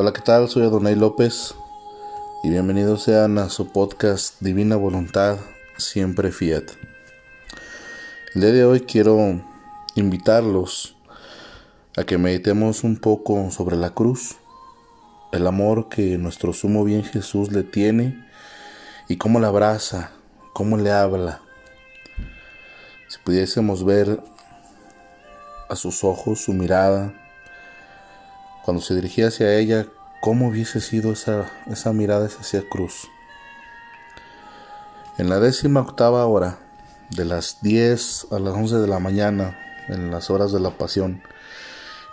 Hola, ¿qué tal? Soy Adonai López y bienvenidos sean a su podcast Divina Voluntad, siempre Fiat. El día de hoy quiero invitarlos a que meditemos un poco sobre la cruz, el amor que nuestro sumo bien Jesús le tiene y cómo la abraza, cómo le habla. Si pudiésemos ver a sus ojos, su mirada, cuando se dirigía hacia ella, cómo hubiese sido esa, esa mirada hacia cruz. En la décima octava hora, de las 10 a las 11 de la mañana, en las horas de la pasión,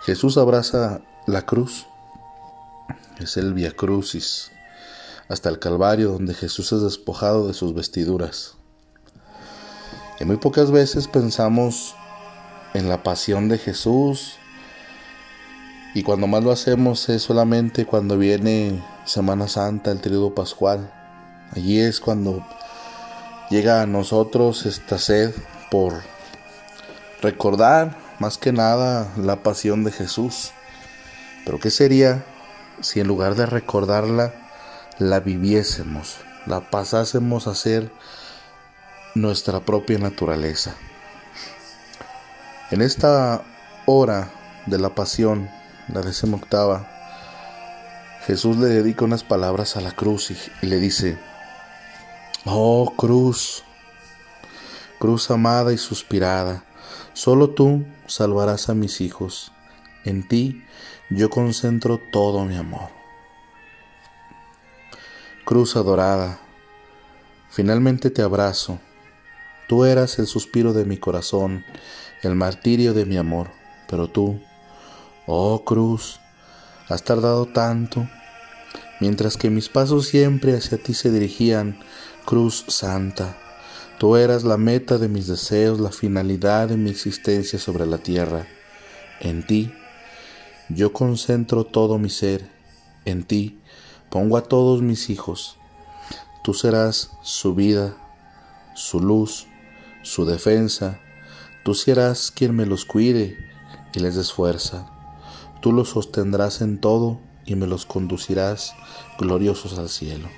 Jesús abraza la cruz. Es el Via Crucis, hasta el Calvario, donde Jesús es despojado de sus vestiduras. Y muy pocas veces pensamos en la pasión de Jesús, y cuando más lo hacemos es solamente cuando viene Semana Santa, el tríodo pascual. Allí es cuando llega a nosotros esta sed por recordar más que nada la pasión de Jesús. Pero ¿qué sería si en lugar de recordarla, la viviésemos, la pasásemos a ser nuestra propia naturaleza? En esta hora de la pasión, la décima octava, Jesús le dedica unas palabras a la cruz y, le dice, Oh cruz, cruz amada y suspirada, solo tú salvarás a mis hijos, en ti yo concentro todo mi amor. Cruz adorada, finalmente te abrazo, tú eras el suspiro de mi corazón, el martirio de mi amor, pero tú, Oh cruz, has tardado tanto, mientras que mis pasos siempre hacia ti se dirigían, cruz santa. Tú eras la meta de mis deseos, la finalidad de mi existencia sobre la tierra. En ti yo concentro todo mi ser, en ti pongo a todos mis hijos. Tú serás su vida, su luz, su defensa. Tú serás quien me los cuide y les des fuerza. Tú los sostendrás en todo y me los conducirás gloriosos al cielo.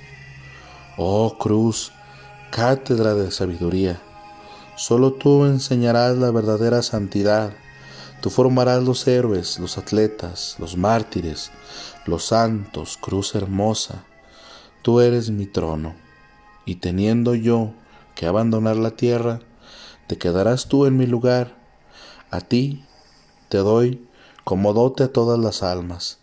Oh cruz, cátedra de sabiduría, solo tú enseñarás la verdadera santidad. Tú formarás los héroes, los atletas, los mártires, los santos, cruz hermosa. Tú eres mi trono, y teniendo yo que abandonar la tierra, te quedarás tú en mi lugar. A ti te doy como dote a todas las almas.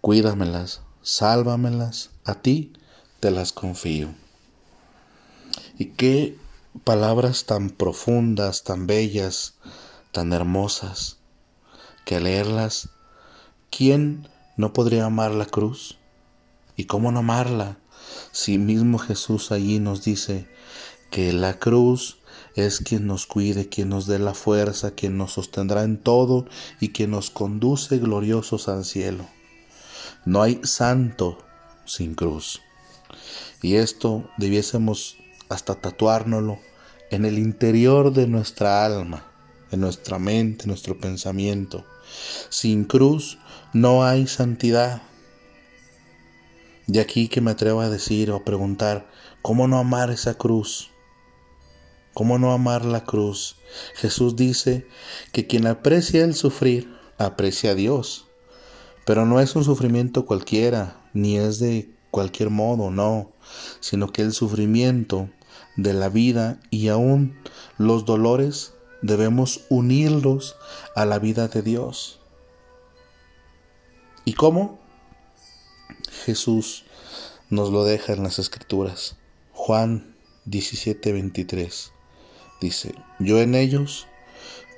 Cuídamelas, sálvamelas, a ti te las confío. Y qué palabras tan profundas, tan bellas, tan hermosas, que al leerlas, ¿quién no podría amar la cruz? ¿Y cómo no amarla si mismo Jesús allí nos dice que la cruz es quien nos cuide, quien nos dé la fuerza, quien nos sostendrá en todo y quien nos conduce gloriosos al cielo. No hay santo sin cruz. Y esto debiésemos hasta tatuárnoslo en el interior de nuestra alma, en nuestra mente, en nuestro pensamiento. Sin cruz no hay santidad. De aquí que me atrevo a decir o a preguntar, ¿cómo no amar esa cruz? ¿Cómo no amar la cruz? Jesús dice que quien aprecia el sufrir, aprecia a Dios. Pero no es un sufrimiento cualquiera, ni es de cualquier modo, no, sino que el sufrimiento de la vida y aún los dolores debemos unirlos a la vida de Dios. ¿Y cómo? Jesús nos lo deja en las escrituras. Juan 17:23. Dice, yo en ellos,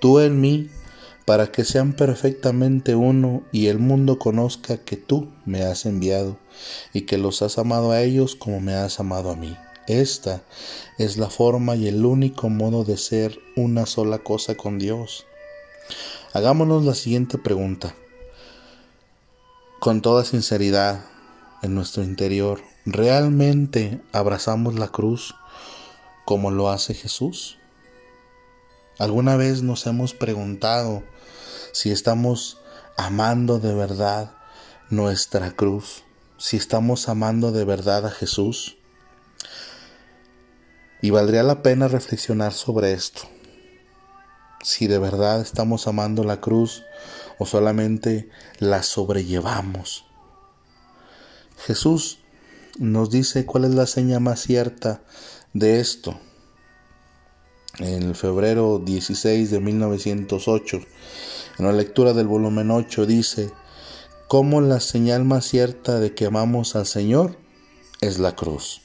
tú en mí, para que sean perfectamente uno y el mundo conozca que tú me has enviado y que los has amado a ellos como me has amado a mí. Esta es la forma y el único modo de ser una sola cosa con Dios. Hagámonos la siguiente pregunta. Con toda sinceridad, en nuestro interior, ¿realmente abrazamos la cruz como lo hace Jesús? ¿Alguna vez nos hemos preguntado si estamos amando de verdad nuestra cruz, si estamos amando de verdad a Jesús. Y valdría la pena reflexionar sobre esto. Si de verdad estamos amando la cruz o solamente la sobrellevamos. Jesús nos dice cuál es la seña más cierta de esto. En febrero 16 de 1908, en la lectura del volumen 8 dice, cómo la señal más cierta de que amamos al Señor es la cruz.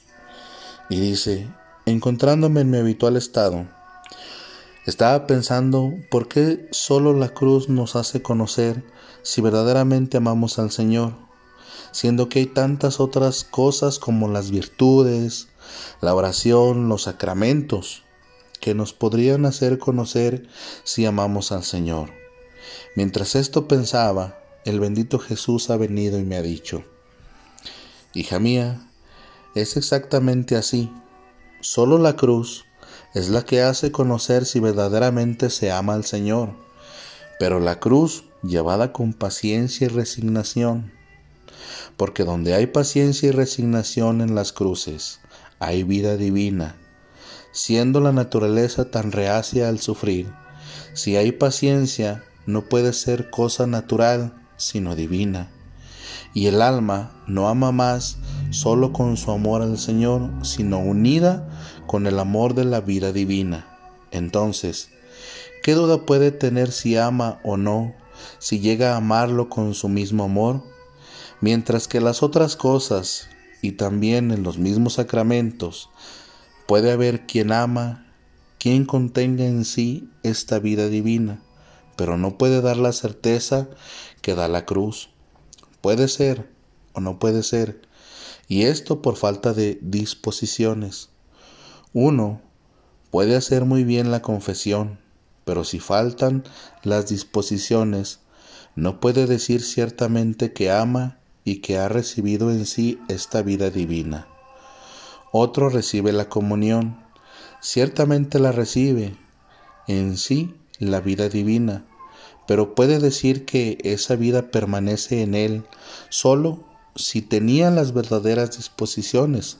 Y dice, encontrándome en mi habitual estado, estaba pensando por qué solo la cruz nos hace conocer si verdaderamente amamos al Señor, siendo que hay tantas otras cosas como las virtudes, la oración, los sacramentos, que nos podrían hacer conocer si amamos al Señor. Mientras esto pensaba, el bendito Jesús ha venido y me ha dicho, Hija mía, es exactamente así. Solo la cruz es la que hace conocer si verdaderamente se ama al Señor, pero la cruz llevada con paciencia y resignación, porque donde hay paciencia y resignación en las cruces, hay vida divina. Siendo la naturaleza tan reacia al sufrir, si hay paciencia, no puede ser cosa natural, sino divina. Y el alma no ama más solo con su amor al Señor, sino unida con el amor de la vida divina. Entonces, ¿qué duda puede tener si ama o no, si llega a amarlo con su mismo amor? Mientras que las otras cosas, y también en los mismos sacramentos, puede haber quien ama, quien contenga en sí esta vida divina pero no puede dar la certeza que da la cruz. Puede ser o no puede ser, y esto por falta de disposiciones. Uno puede hacer muy bien la confesión, pero si faltan las disposiciones, no puede decir ciertamente que ama y que ha recibido en sí esta vida divina. Otro recibe la comunión, ciertamente la recibe en sí la vida divina, pero puede decir que esa vida permanece en él solo si tenía las verdaderas disposiciones,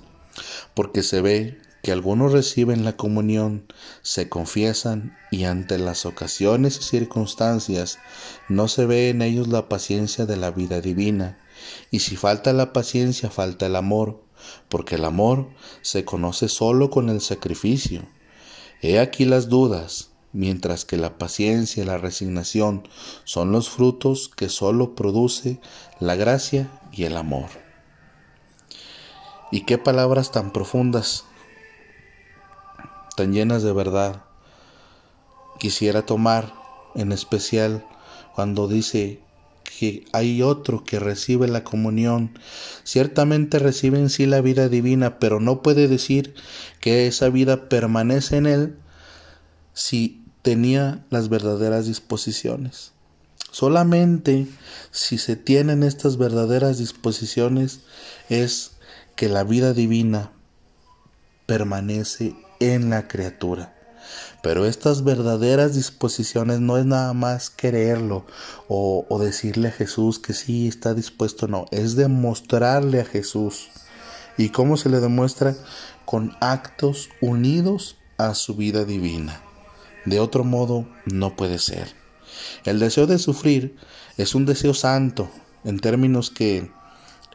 porque se ve que algunos reciben la comunión, se confiesan y ante las ocasiones y circunstancias no se ve en ellos la paciencia de la vida divina, y si falta la paciencia falta el amor, porque el amor se conoce solo con el sacrificio. He aquí las dudas, mientras que la paciencia y la resignación son los frutos que sólo produce la gracia y el amor. Y qué palabras tan profundas, tan llenas de verdad. Quisiera tomar en especial cuando dice que hay otro que recibe la comunión. Ciertamente recibe en sí la vida divina, pero no puede decir que esa vida permanece en él si tenía las verdaderas disposiciones. Solamente si se tienen estas verdaderas disposiciones es que la vida divina permanece en la criatura. Pero estas verdaderas disposiciones no es nada más quererlo o, o, decirle a Jesús que sí está dispuesto, no, es demostrarle a Jesús. ¿Y cómo se le demuestra? Con actos unidos a su vida divina. De otro modo no puede ser. El deseo de sufrir es un deseo santo, en términos que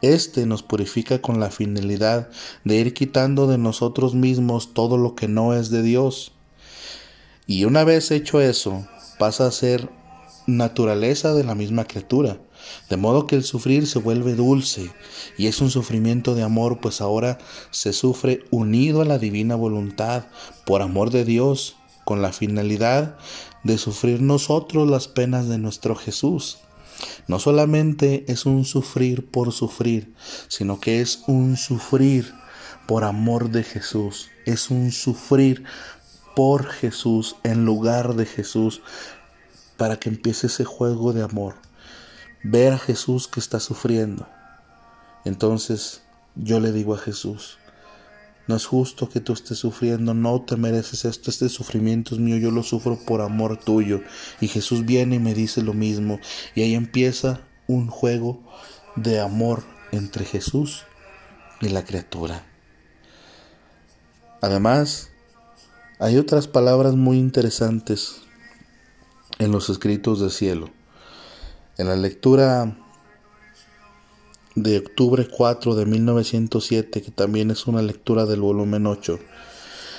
éste nos purifica con la finalidad de ir quitando de nosotros mismos todo lo que no es de Dios. Y una vez hecho eso, pasa a ser naturaleza de la misma criatura, de modo que el sufrir se vuelve dulce y es un sufrimiento de amor, pues ahora se sufre unido a la divina voluntad, por amor de Dios, con la finalidad de sufrir nosotros las penas de nuestro Jesús. No solamente es un sufrir por sufrir, sino que es un sufrir por amor de Jesús, es un sufrir por Jesús en lugar de Jesús, para que empiece ese juego de amor. Ver a Jesús que está sufriendo. Entonces yo le digo a Jesús, no es justo que tú estés sufriendo, no te mereces esto, este sufrimiento es mío, yo lo sufro por amor tuyo. Y Jesús viene y me dice lo mismo. Y ahí empieza un juego de amor entre Jesús y la criatura. Además, hay otras palabras muy interesantes en los escritos del cielo. En la lectura de octubre 4 de 1907, que también es una lectura del volumen 8,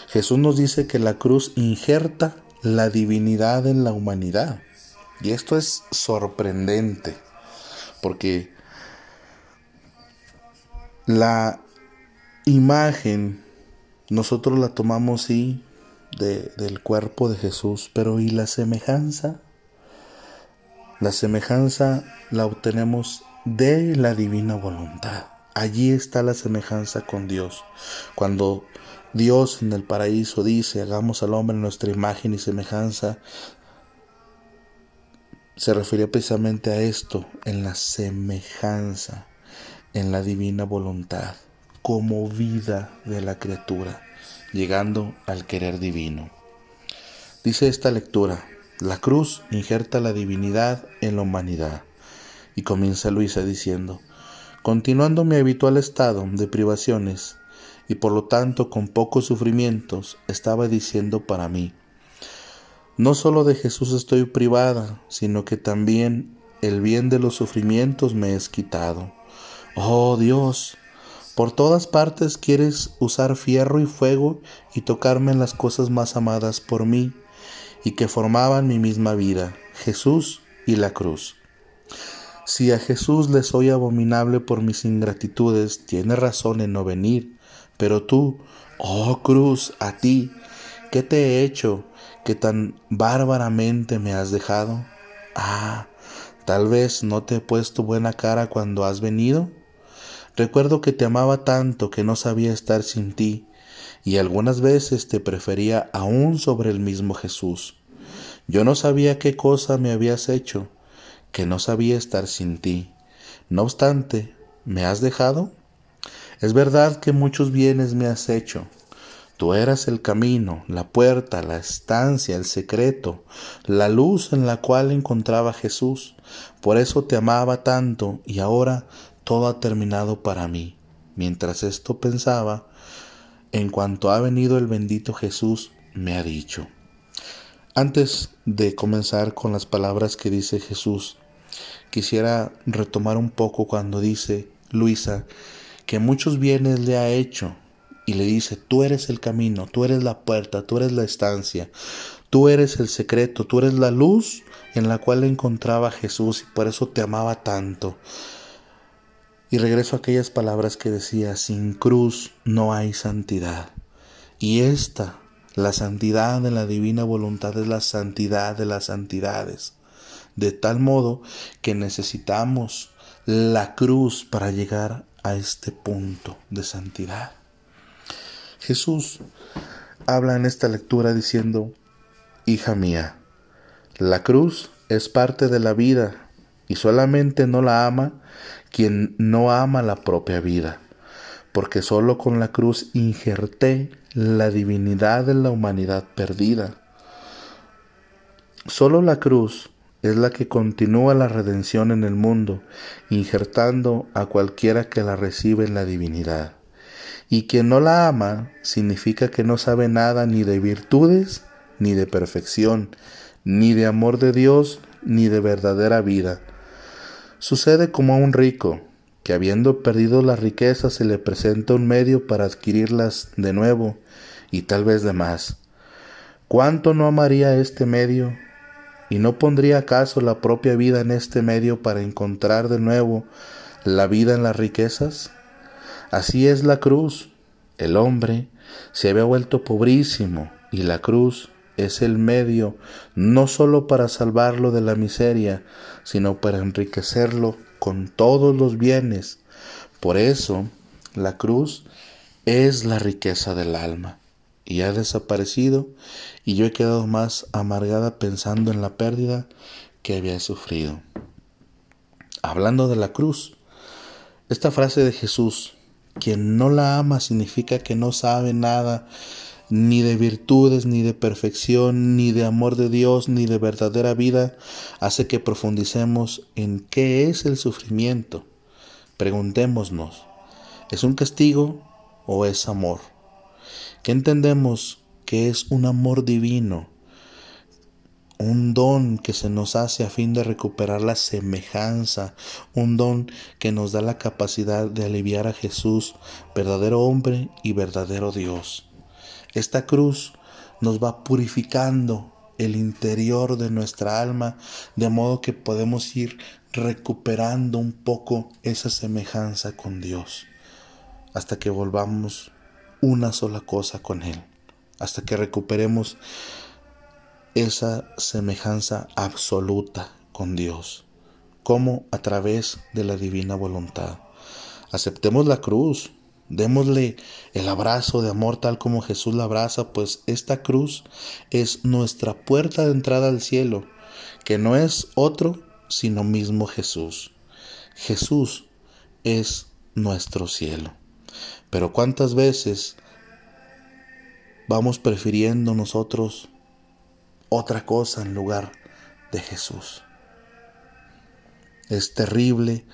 Jesús nos dice que la cruz injerta la divinidad en la humanidad. Y esto es sorprendente, porque la imagen nosotros la tomamos sí del cuerpo de Jesús, pero ¿y la semejanza? La semejanza la obtenemos de la divina voluntad. Allí está la semejanza con Dios. Cuando Dios en el paraíso dice, hagamos al hombre nuestra imagen y semejanza, se refiere precisamente a esto, en la semejanza, en la divina voluntad, como vida de la criatura, llegando al querer divino. Dice esta lectura, la cruz injerta la divinidad en la humanidad. Y comienza Luisa diciendo, continuando mi habitual estado de privaciones, y por lo tanto con pocos sufrimientos, estaba diciendo para mí, no solo de Jesús estoy privada, sino que también el bien de los sufrimientos me es quitado. Oh Dios, por todas partes quieres usar fierro y fuego y tocarme en las cosas más amadas por mí y que formaban mi misma vida, Jesús y la cruz. Si a Jesús le soy abominable por mis ingratitudes, tiene razón en no venir, pero tú, oh cruz, a ti, ¿qué te he hecho? que tan bárbaramente me has dejado? Ah, tal vez no te he puesto buena cara cuando has venido. Recuerdo que te amaba tanto que no sabía estar sin ti, y algunas veces te prefería aún sobre el mismo Jesús. Yo no sabía qué cosa me habías hecho, que no sabía estar sin ti. No obstante, ¿me has dejado? Es verdad que muchos bienes me has hecho, Tú eras el camino, la puerta, la estancia, el secreto, la luz en la cual encontraba Jesús. Por eso te amaba tanto y ahora todo ha terminado para mí. Mientras esto pensaba, en cuanto ha venido el bendito Jesús, me ha dicho. Antes de comenzar con las palabras que dice Jesús, quisiera retomar un poco cuando dice Luisa que muchos bienes le ha hecho y le dice, tú eres el camino, tú eres la puerta, tú eres la estancia, tú eres el secreto, tú eres la luz en la cual encontraba Jesús y por eso te amaba tanto. Y regreso a aquellas palabras que decía, sin cruz no hay santidad. Y esta, la santidad de la divina voluntad es la santidad de las santidades. De tal modo que necesitamos la cruz para llegar a este punto de santidad. Jesús habla en esta lectura diciendo, Hija mía, la cruz es parte de la vida y solamente no la ama quien no ama la propia vida, porque solo con la cruz injerté la divinidad de la humanidad perdida. Solo la cruz es la que continúa la redención en el mundo, injertando a cualquiera que la recibe en la divinidad. Y quien no la ama significa que no sabe nada ni de virtudes, ni de perfección, ni de amor de Dios, ni de verdadera vida. Sucede como a un rico, que habiendo perdido las riquezas se le presenta un medio para adquirirlas de nuevo y tal vez de más. ¿Cuánto no amaría este medio? ¿Y no pondría acaso la propia vida en este medio para encontrar de nuevo la vida en las riquezas? Así es la cruz. El hombre se había vuelto pobrísimo y la cruz es el medio no sólo para salvarlo de la miseria, sino para enriquecerlo con todos los bienes. Por eso, la cruz es la riqueza del alma y ha desaparecido y yo he quedado más amargada pensando en la pérdida que había sufrido. Hablando de la cruz, esta frase de Jesús quien no la ama significa que no sabe nada ni de virtudes, ni de perfección, ni de amor de Dios, ni de verdadera vida, hace que profundicemos en qué es el sufrimiento. Preguntémonos, ¿es un castigo o es amor? ¿Qué entendemos que es un amor divino? un don que se nos hace a fin de recuperar la semejanza, un don que nos da la capacidad de aliviar a Jesús, verdadero hombre y verdadero Dios. Esta cruz nos va purificando el interior de nuestra alma, de modo que podemos ir recuperando un poco esa semejanza con Dios, hasta que volvamos una sola cosa con Él, hasta que recuperemos esa semejanza absoluta con Dios, como a través de la divina voluntad. Aceptemos la cruz, démosle el abrazo de amor tal como Jesús la abraza, pues esta cruz es nuestra puerta de entrada al cielo, que no es otro sino mismo Jesús. Jesús es nuestro cielo. Pero cuántas veces vamos prefiriendo nosotros otra cosa en lugar de Jesús. Es terrible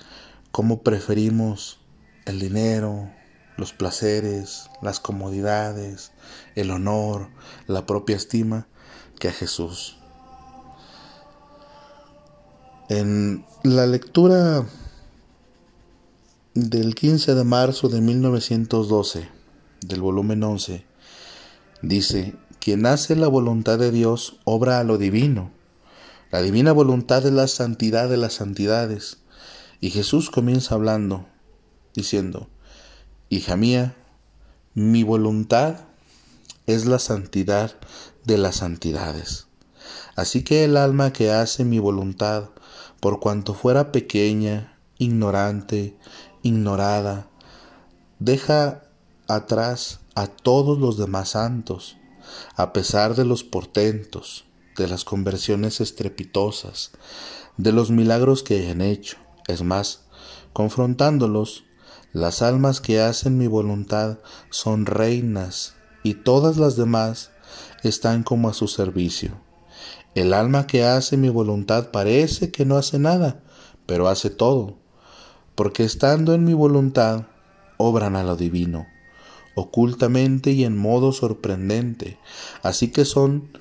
cómo preferimos el dinero, los placeres, las comodidades, el honor, la propia estima que a Jesús. En la lectura del 15 de marzo de 1912 del volumen 11 dice, quien hace la voluntad de Dios obra a lo divino. La divina voluntad es la santidad de las santidades. Y Jesús comienza hablando, diciendo, Hija mía, mi voluntad es la santidad de las santidades. Así que el alma que hace mi voluntad, por cuanto fuera pequeña, ignorante, ignorada, deja atrás a todos los demás santos a pesar de los portentos, de las conversiones estrepitosas, de los milagros que hayan hecho. Es más, confrontándolos, las almas que hacen mi voluntad son reinas y todas las demás están como a su servicio. El alma que hace mi voluntad parece que no hace nada, pero hace todo, porque estando en mi voluntad, obran a lo divino ocultamente y en modo sorprendente. Así que son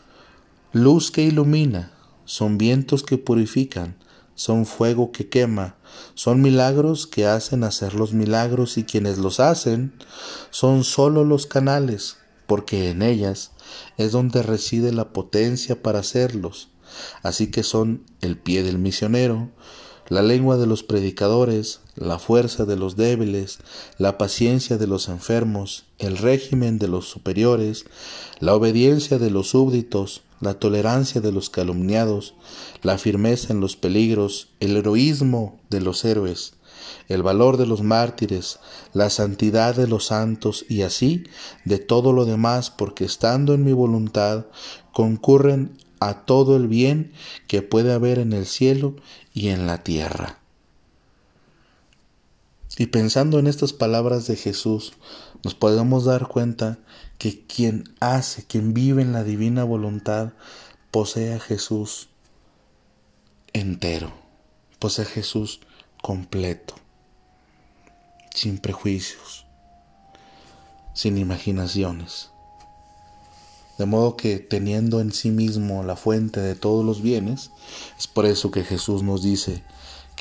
luz que ilumina, son vientos que purifican, son fuego que quema, son milagros que hacen hacer los milagros y quienes los hacen son sólo los canales, porque en ellas es donde reside la potencia para hacerlos. Así que son el pie del misionero, la lengua de los predicadores, la fuerza de los débiles, la paciencia de los enfermos, el régimen de los superiores, la obediencia de los súbditos, la tolerancia de los calumniados, la firmeza en los peligros, el heroísmo de los héroes, el valor de los mártires, la santidad de los santos y así de todo lo demás, porque estando en mi voluntad concurren a todo el bien que puede haber en el cielo y en la tierra. Y pensando en estas palabras de Jesús, nos podemos dar cuenta que quien hace, quien vive en la divina voluntad, posee a Jesús entero, posee a Jesús completo, sin prejuicios, sin imaginaciones. De modo que teniendo en sí mismo la fuente de todos los bienes, es por eso que Jesús nos dice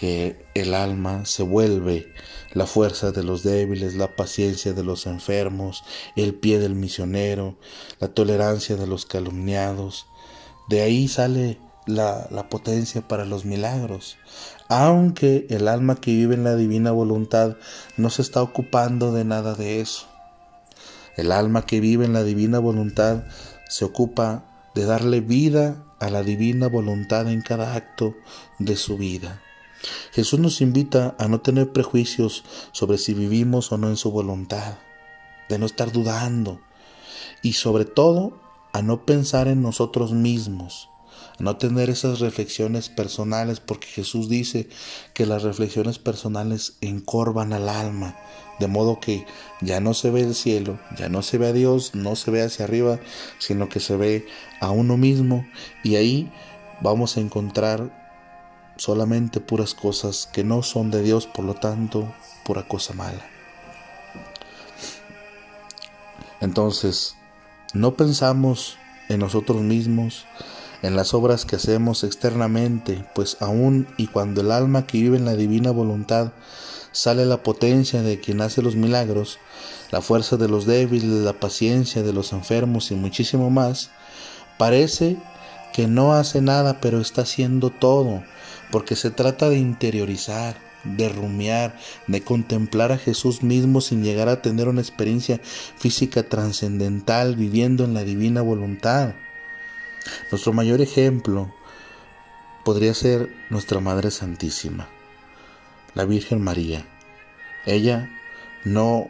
que el alma se vuelve la fuerza de los débiles, la paciencia de los enfermos, el pie del misionero, la tolerancia de los calumniados. De ahí sale la, la, potencia para los milagros. Aunque el alma que vive en la divina voluntad no se está ocupando de nada de eso. El alma que vive en la divina voluntad se ocupa de darle vida a la divina voluntad en cada acto de su vida. Jesús nos invita a no tener prejuicios sobre si vivimos o no en su voluntad, de no estar dudando y sobre todo a no pensar en nosotros mismos, a no tener esas reflexiones personales, porque Jesús dice que las reflexiones personales encorvan al alma, de modo que ya no se ve el cielo, ya no se ve a Dios, no se ve hacia arriba, sino que se ve a uno mismo y ahí vamos a encontrar solamente puras cosas que no son de Dios, por lo tanto, pura cosa mala. Entonces, no pensamos en nosotros mismos, en las obras que hacemos externamente, pues aún y cuando el alma que vive en la divina voluntad sale la potencia de quien hace los milagros, la fuerza de los débiles, la paciencia de los enfermos y muchísimo más, parece que no hace nada, pero está haciendo todo, porque se trata de interiorizar, de rumiar, de contemplar a Jesús mismo sin llegar a tener una experiencia física trascendental viviendo en la divina voluntad. Nuestro mayor ejemplo podría ser nuestra Madre Santísima, la Virgen María. Ella no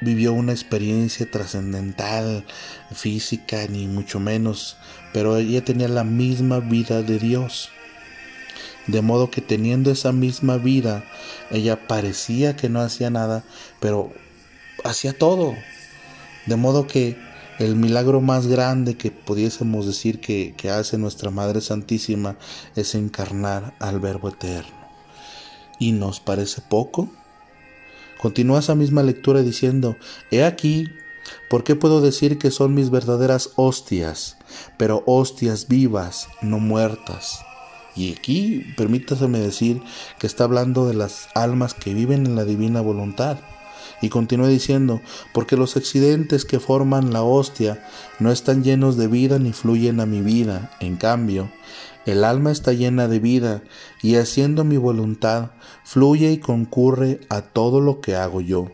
vivió una experiencia trascendental, física, ni mucho menos, pero ella tenía la misma vida de Dios. De modo que teniendo esa misma vida, ella parecía que no hacía nada, pero hacía todo. De modo que el milagro más grande que pudiésemos decir que, hace nuestra Madre Santísima es encarnar al Verbo Eterno. ¿Y nos parece poco? Continúa esa misma lectura diciendo, He aquí, ¿por qué puedo decir que son mis verdaderas hostias, pero hostias vivas, no muertas? Y aquí permítaseme decir que está hablando de las almas que viven en la divina voluntad. Y continúa diciendo, porque los accidentes que forman la hostia no están llenos de vida ni fluyen a mi vida. En cambio, el alma está llena de vida y haciendo mi voluntad fluye y concurre a todo lo que hago yo.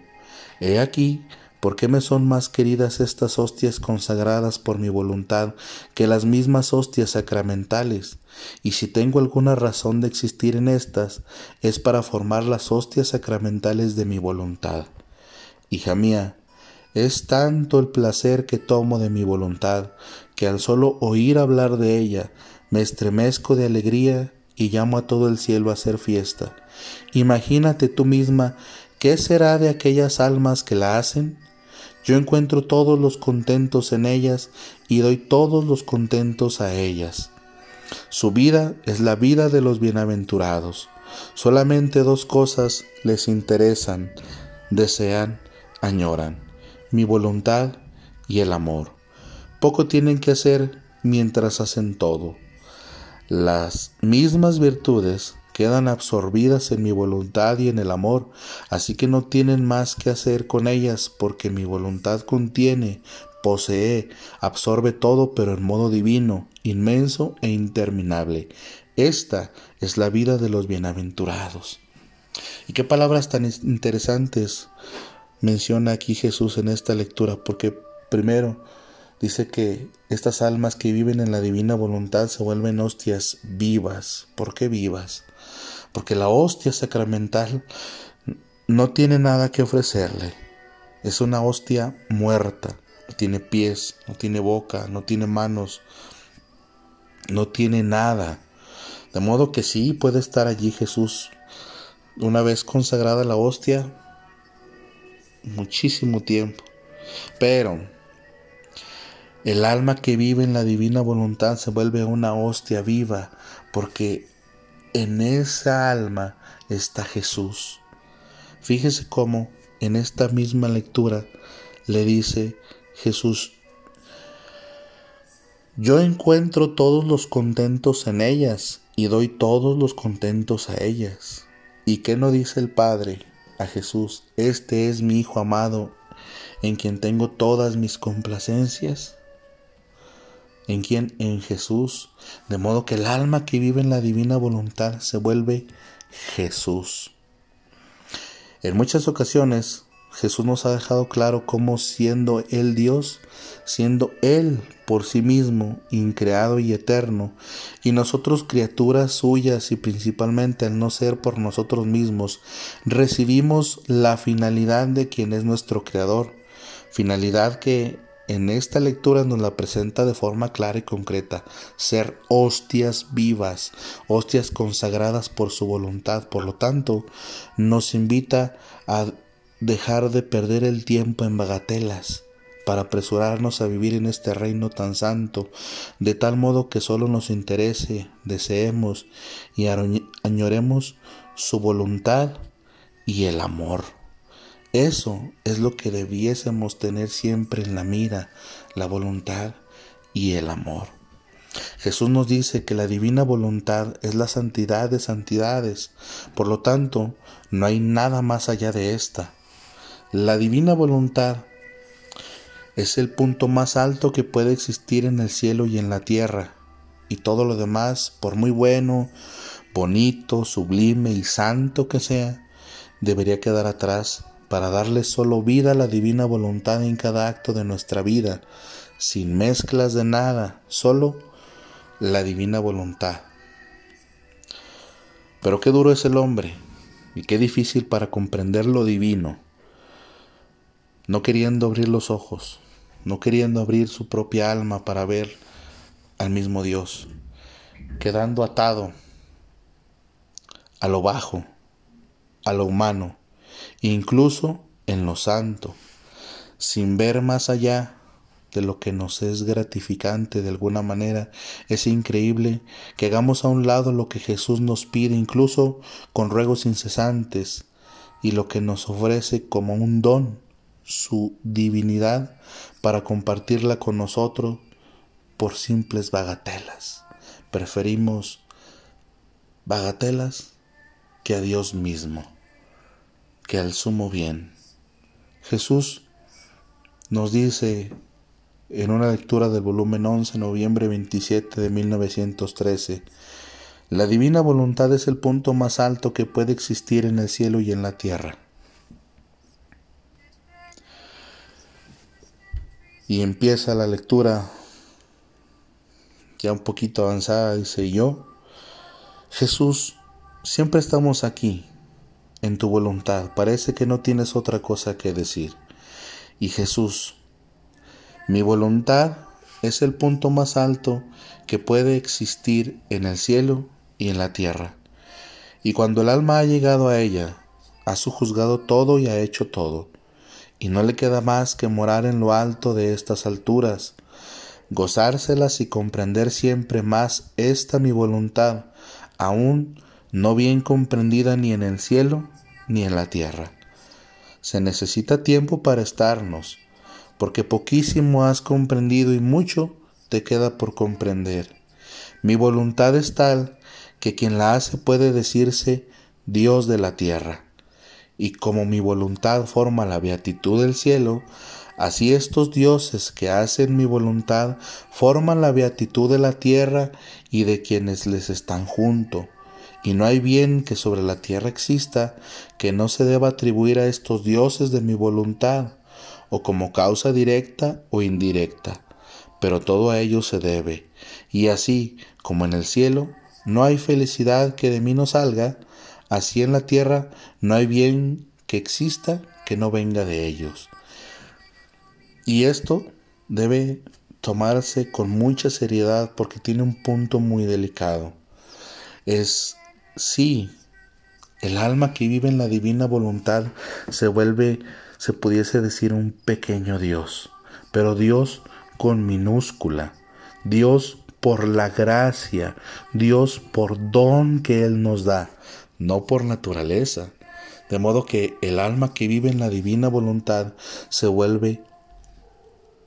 He aquí ¿Por qué me son más queridas estas hostias consagradas por mi voluntad que las mismas hostias sacramentales? Y si tengo alguna razón de existir en estas, es para formar las hostias sacramentales de mi voluntad. Hija mía, es tanto el placer que tomo de mi voluntad, que al solo oír hablar de ella, me estremezco de alegría y llamo a todo el cielo a hacer fiesta. Imagínate tú misma qué será de aquellas almas que la hacen yo encuentro todos los contentos en ellas y doy todos los contentos a ellas. Su vida es la vida de los bienaventurados. Solamente dos cosas les interesan, desean, añoran, mi voluntad y el amor. Poco tienen que hacer mientras hacen todo. Las mismas virtudes quedan absorbidas en mi voluntad y en el amor, así que no tienen más que hacer con ellas, porque mi voluntad contiene, posee, absorbe todo, pero en modo divino, inmenso e interminable. Esta es la vida de los bienaventurados. Y qué palabras tan interesantes menciona aquí Jesús en esta lectura, porque primero dice que estas almas que viven en la divina voluntad se vuelven hostias vivas. ¿Por qué vivas? Porque la hostia sacramental no tiene nada que ofrecerle. Es una hostia muerta, no tiene pies, no tiene boca, no tiene manos, no tiene nada. De modo que sí puede estar allí Jesús una vez consagrada la hostia, muchísimo tiempo. Pero el alma que vive en la divina voluntad se vuelve una hostia viva porque en esa alma está Jesús. Fíjese cómo en esta misma lectura le dice Jesús, yo encuentro todos los contentos en ellas y doy todos los contentos a ellas. ¿Y qué no dice el Padre a Jesús? Este es mi Hijo amado, en quien tengo todas mis complacencias. ¿En quién? En Jesús. De modo que el alma que vive en la divina voluntad se vuelve Jesús. En muchas ocasiones Jesús nos ha dejado claro cómo siendo Él Dios, siendo Él por sí mismo, increado y eterno, y nosotros criaturas suyas y principalmente al no ser por nosotros mismos, recibimos la finalidad de quien es nuestro Creador, finalidad que en esta lectura nos la presenta de forma clara y concreta, ser hostias vivas, hostias consagradas por su voluntad. Por lo tanto, nos invita a dejar de perder el tiempo en bagatelas, para apresurarnos a vivir en este reino tan santo, de tal modo que solo nos interese, deseemos y añoremos su voluntad y el amor. Eso es lo que debiésemos tener siempre en la mira, la voluntad y el amor. Jesús nos dice que la divina voluntad es la santidad de santidades, por lo tanto, no hay nada más allá de esta. La divina voluntad es el punto más alto que puede existir en el cielo y en la tierra, y todo lo demás, por muy bueno, bonito, sublime y santo que sea, debería quedar atrás para darle solo vida a la divina voluntad en cada acto de nuestra vida, sin mezclas de nada, solo la divina voluntad. Pero qué duro es el hombre y qué difícil para comprender lo divino, no queriendo abrir los ojos, no queriendo abrir su propia alma para ver al mismo Dios, quedando atado a lo bajo, a lo humano, incluso en lo santo, sin ver más allá de lo que nos es gratificante de alguna manera. Es increíble que hagamos a un lado lo que Jesús nos pide, incluso con ruegos incesantes, y lo que nos ofrece como un don, su divinidad, para compartirla con nosotros por simples bagatelas. Preferimos bagatelas que a Dios mismo, que al sumo bien. Jesús nos dice en una lectura del volumen 11, noviembre 27 de 1913. La divina voluntad es el punto más alto que puede existir en el cielo y en la tierra. Y empieza la lectura ya un poquito avanzada, dice yo, Jesús, siempre estamos aquí, en tu voluntad, parece que no tienes otra cosa que decir. Y Jesús, mi voluntad es el punto más alto que puede existir en el cielo y en la tierra. Y cuando el alma ha llegado a ella, ha sujuzgado todo y ha hecho todo, y no le queda más que morar en lo alto de estas alturas, gozárselas y comprender siempre más esta mi voluntad, aún no bien comprendida ni en el cielo ni en la tierra. Se necesita tiempo para estarnos, porque poquísimo has comprendido y mucho te queda por comprender. Mi voluntad es tal que quien la hace puede decirse Dios de la tierra. Y como mi voluntad forma la beatitud del cielo, así estos dioses que hacen mi voluntad forman la beatitud de la tierra y de quienes les están junto. Y no hay bien que sobre la tierra exista que no se deba atribuir a estos dioses de mi voluntad o como causa directa o indirecta, pero todo a ello se debe, y así como en el cielo no hay felicidad que de mí no salga, así en la tierra no hay bien que exista que no venga de ellos. Y esto debe tomarse con mucha seriedad porque tiene un punto muy delicado. Es sí, el alma que vive en la divina voluntad se vuelve se pudiese decir un pequeño Dios, pero Dios con minúscula, Dios por la gracia, Dios por don que Él nos da, no por naturaleza. De modo que el alma que vive en la divina voluntad se vuelve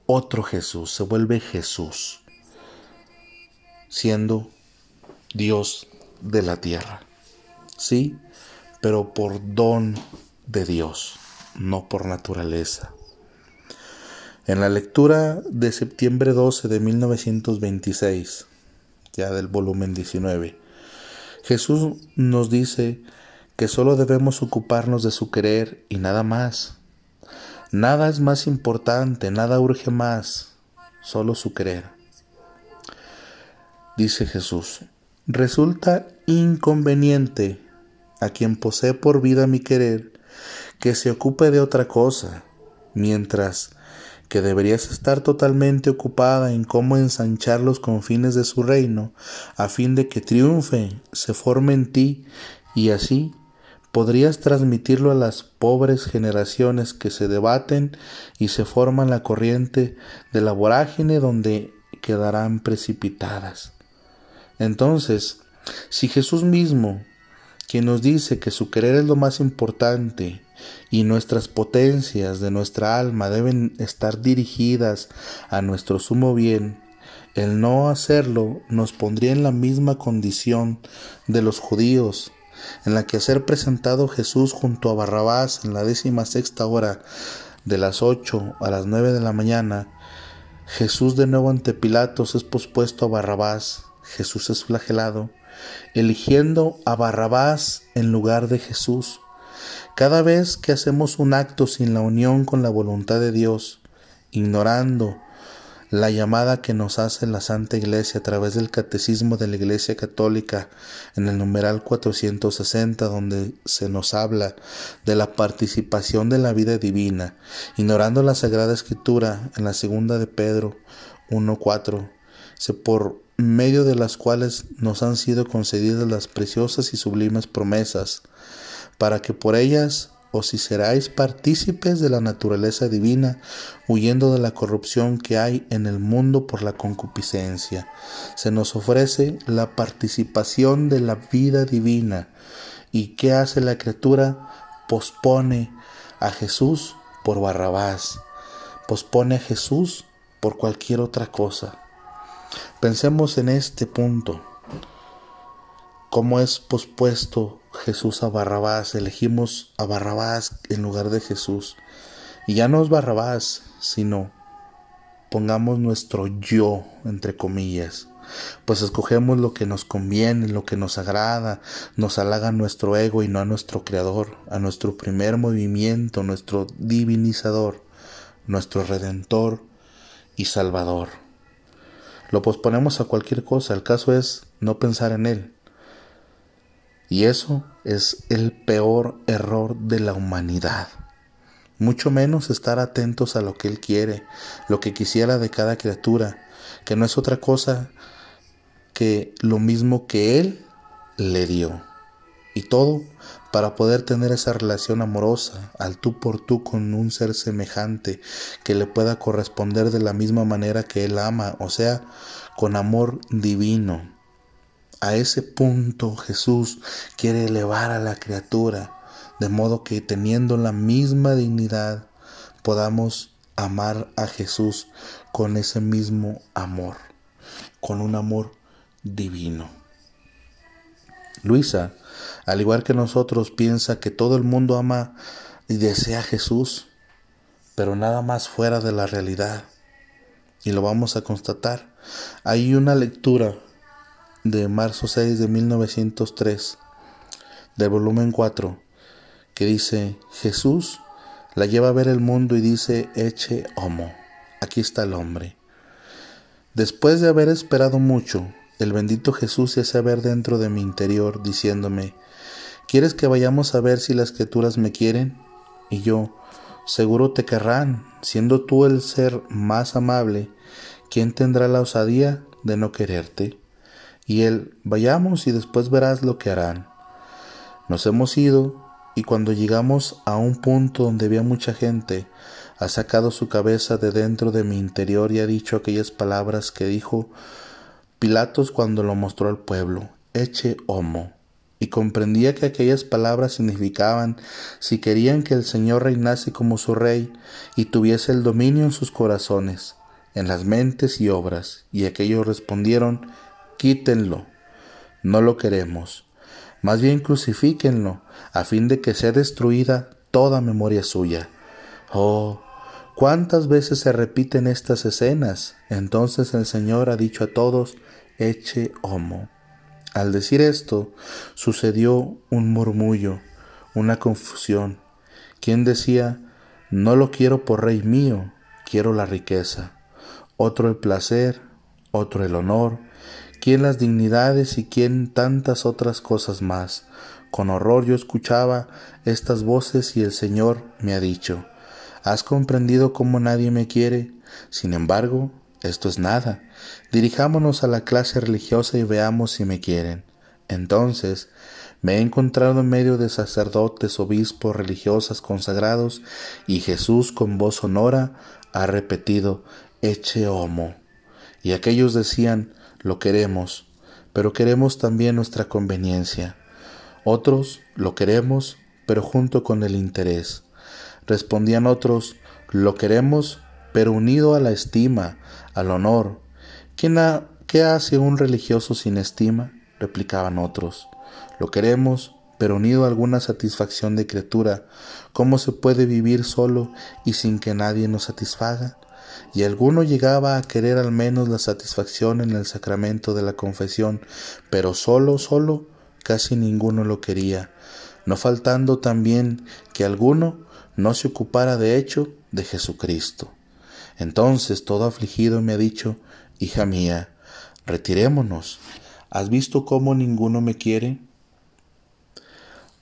otro Jesús, se vuelve Jesús, siendo Dios de la tierra. Sí, pero por don de Dios no por naturaleza. En la lectura de septiembre 12 de 1926, ya del volumen 19, Jesús nos dice que solo debemos ocuparnos de su querer y nada más. Nada es más importante, nada urge más, solo su querer. Dice Jesús, resulta inconveniente a quien posee por vida mi querer que se ocupe de otra cosa, mientras que deberías estar totalmente ocupada en cómo ensanchar los confines de su reino, a fin de que triunfe, se forme en ti y así podrías transmitirlo a las pobres generaciones que se debaten y se forman la corriente de la vorágine donde quedarán precipitadas. Entonces, si Jesús mismo, quien nos dice que su querer es lo más importante y nuestras potencias de nuestra alma deben estar dirigidas a nuestro sumo bien, el no hacerlo nos pondría en la misma condición de los judíos, en la que ser presentado Jesús junto a Barrabás en la décima sexta hora de las ocho a las nueve de la mañana, Jesús de nuevo ante Pilatos es pospuesto a Barrabás, Jesús es flagelado, eligiendo a Barrabás en lugar de Jesús. Cada vez que hacemos un acto sin la unión con la voluntad de Dios, ignorando la llamada que nos hace la Santa Iglesia a través del Catecismo de la Iglesia Católica en el numeral 460 donde se nos habla de la participación de la vida divina, ignorando la Sagrada Escritura en la segunda de Pedro 1.4, por medio de las cuales nos han sido concedidas las preciosas y sublimes promesas, para que por ellas o si seráis partícipes de la naturaleza divina, huyendo de la corrupción que hay en el mundo por la concupiscencia. Se nos ofrece la participación de la vida divina. ¿Y qué hace la criatura? Pospone a Jesús por Barrabás, pospone a Jesús por cualquier otra cosa. Pensemos en este punto. ¿Cómo es pospuesto Jesús a Barrabás? Elegimos a Barrabás en lugar de Jesús. Y ya no es Barrabás, sino pongamos nuestro yo, entre comillas. Pues escogemos lo que nos conviene, lo que nos agrada, nos halaga nuestro ego y no a nuestro Creador, a nuestro primer movimiento, nuestro divinizador, nuestro Redentor y Salvador. Lo posponemos a cualquier cosa, el caso es no pensar en Él, y eso es el peor error de la humanidad. Mucho menos estar atentos a lo que Él quiere, lo que quisiera de cada criatura, que no es otra cosa que lo mismo que Él le dio. Y todo para poder tener esa relación amorosa, al tú por tú con un ser semejante, que le pueda corresponder de la misma manera que Él ama, o sea, con amor divino. A ese punto Jesús quiere elevar a la criatura, de modo que teniendo la misma dignidad podamos amar a Jesús con ese mismo amor, con un amor divino. Luisa, al igual que nosotros, piensa que todo el mundo ama y desea a Jesús, pero nada más fuera de la realidad. Y lo vamos a constatar. Hay una lectura de marzo 6 de 1903 del volumen 4 que dice Jesús la lleva a ver el mundo y dice eche homo aquí está el hombre después de haber esperado mucho el bendito Jesús se hace ver dentro de mi interior diciéndome ¿Quieres que vayamos a ver si las criaturas me quieren? Y yo, seguro te querrán, siendo tú el ser más amable, ¿quién tendrá la osadía de no quererte? Y él, vayamos y después verás lo que harán. Nos hemos ido y cuando llegamos a un punto donde había mucha gente, ha sacado su cabeza de dentro de mi interior y ha dicho aquellas palabras que dijo Pilatos cuando lo mostró al pueblo, eche homo. Y comprendía que aquellas palabras significaban si querían que el Señor reinase como su rey y tuviese el dominio en sus corazones, en las mentes y obras. Y aquellos respondieron, quítenlo, no lo queremos. Más bien crucifíquenlo, a fin de que sea destruida toda memoria suya. Oh, cuántas veces se repiten estas escenas. Entonces el Señor ha dicho a todos, eche homo. Al decir esto, sucedió un murmullo, una confusión. Quien decía, no lo quiero por rey mío, quiero la riqueza. Otro el placer, otro el honor, quién las dignidades y quién tantas otras cosas más. Con horror yo escuchaba estas voces y el Señor me ha dicho, ¿has comprendido cómo nadie me quiere? Sin embargo, esto es nada. Dirijámonos a la clase religiosa y veamos si me quieren. Entonces Me he encontrado en medio de sacerdotes, obispos, religiosas, consagrados, y Jesús con voz sonora ha repetido, Eche homo. Y aquellos decían, lo queremos, pero queremos también nuestra conveniencia. Otros, lo queremos, pero junto con el interés. Respondían otros, lo queremos, pero unido a la estima, al honor. ¿Qué hace un religioso sin estima? replicaban otros. Lo queremos, pero unido a alguna satisfacción de criatura. ¿Cómo se puede vivir solo y sin que nadie nos satisfaga? Y alguno llegaba a querer al menos la satisfacción en el sacramento de la confesión, pero solo, solo, casi ninguno lo quería, no faltando también que alguno no se ocupara de hecho de Jesucristo. Entonces todo afligido me ha dicho, hija mía, retirémonos. ¿Has visto cómo ninguno me quiere?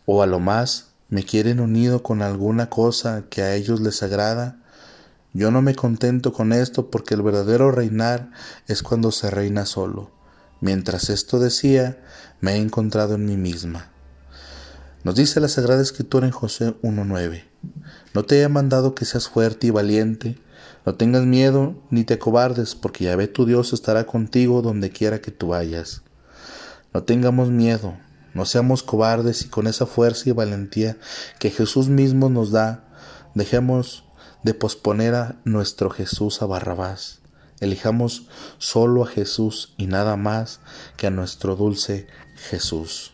O a lo más me quieren unido con alguna cosa que a ellos les agrada. Yo no me contento con esto porque el verdadero reinar es cuando se reina solo. Mientras esto decía, me he encontrado en mí misma. Nos dice la Sagrada Escritura en José 1.9. No te he mandado que seas fuerte y valiente, no tengas miedo ni te cobardes, porque Yahvé tu Dios estará contigo donde quiera que tú vayas. No tengamos miedo, no seamos cobardes y con esa fuerza y valentía que Jesús mismo nos da, dejemos de posponer a nuestro Jesús a Barrabás. Elijamos solo a Jesús y nada más que a nuestro dulce Jesús.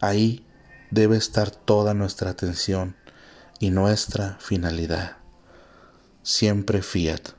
Ahí debe estar toda nuestra atención y nuestra finalidad. Siempre fiat.